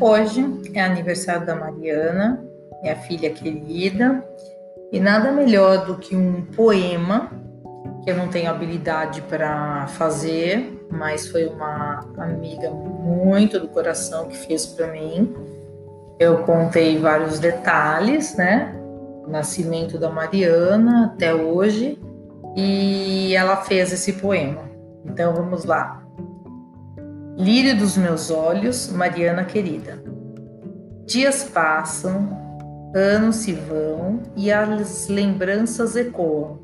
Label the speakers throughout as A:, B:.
A: Hoje é aniversário da Mariana, minha filha querida, e nada melhor do que um poema que eu não tenho habilidade para fazer, mas foi uma amiga muito do coração que fez para mim. Eu contei vários detalhes, né? Nascimento da Mariana até hoje, e ela fez esse poema. Então vamos lá. Lírio dos meus olhos, Mariana querida. Dias passam, anos se vão e as lembranças ecoam.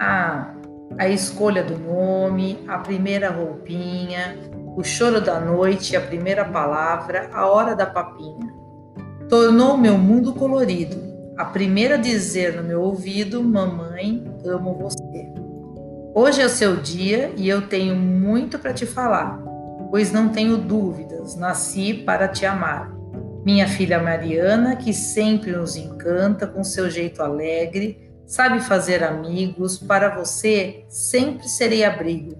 A: Ah, a escolha do nome, a primeira roupinha, o choro da noite, a primeira palavra, a hora da papinha. Tornou meu mundo colorido. A primeira a dizer no meu ouvido: Mamãe, amo você. Hoje é o seu dia e eu tenho muito para te falar pois não tenho dúvidas, nasci para te amar. Minha filha Mariana, que sempre nos encanta com seu jeito alegre, sabe fazer amigos, para você sempre serei abrigo.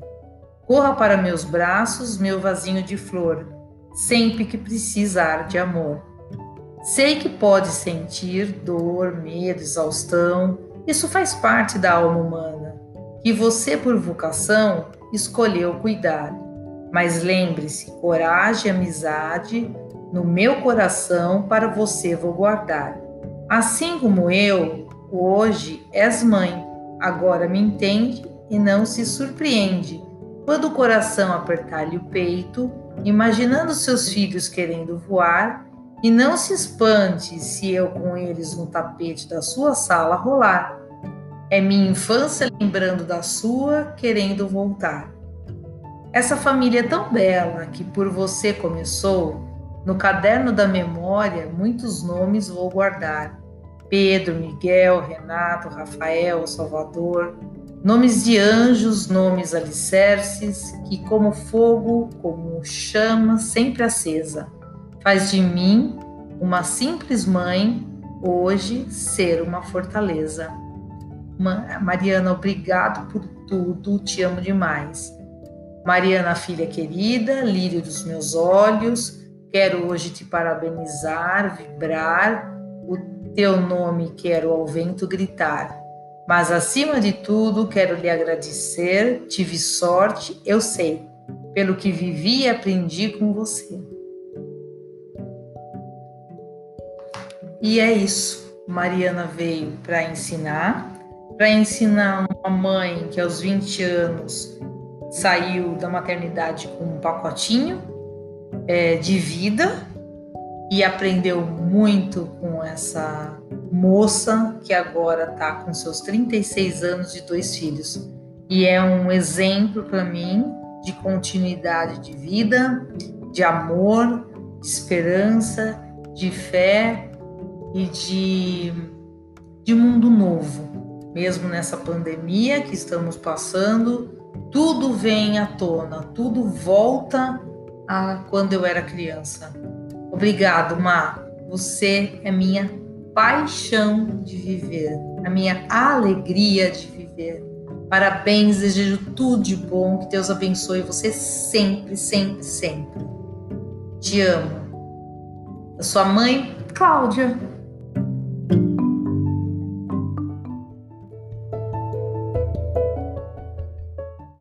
A: Corra para meus braços, meu vasinho de flor, sempre que precisar de amor. Sei que pode sentir dor, medo, exaustão, isso faz parte da alma humana, que você, por vocação, escolheu cuidar. Mas lembre-se, coragem e amizade no meu coração para você vou guardar. Assim como eu, hoje és mãe, agora me entende e não se surpreende quando o coração apertar-lhe o peito, imaginando seus filhos querendo voar, e não se espante se eu com eles no tapete da sua sala rolar. É minha infância lembrando da sua, querendo voltar. Essa família é tão bela que por você começou, no caderno da memória, muitos nomes vou guardar. Pedro, Miguel, Renato, Rafael, Salvador, nomes de anjos, nomes alicerces, que como fogo, como chama sempre acesa, faz de mim, uma simples mãe, hoje ser uma fortaleza. Mariana, obrigado por tudo, te amo demais. Mariana, filha querida, lírio dos meus olhos, quero hoje te parabenizar, vibrar, o teu nome quero ao vento gritar. Mas acima de tudo, quero lhe agradecer, tive sorte, eu sei, pelo que vivi e aprendi com você. E é isso. Mariana veio para ensinar, para ensinar uma mãe que aos 20 anos saiu da maternidade com um pacotinho é, de vida e aprendeu muito com essa moça que agora está com seus 36 anos e dois filhos. E é um exemplo para mim de continuidade de vida, de amor, de esperança, de fé e de, de mundo novo. Mesmo nessa pandemia que estamos passando, tudo vem à tona, tudo volta a quando eu era criança. Obrigado, Má. Você é minha paixão de viver, a minha alegria de viver. Parabéns, desejo tudo de bom, que Deus abençoe você sempre, sempre, sempre. Te amo. A sua mãe, Cláudia.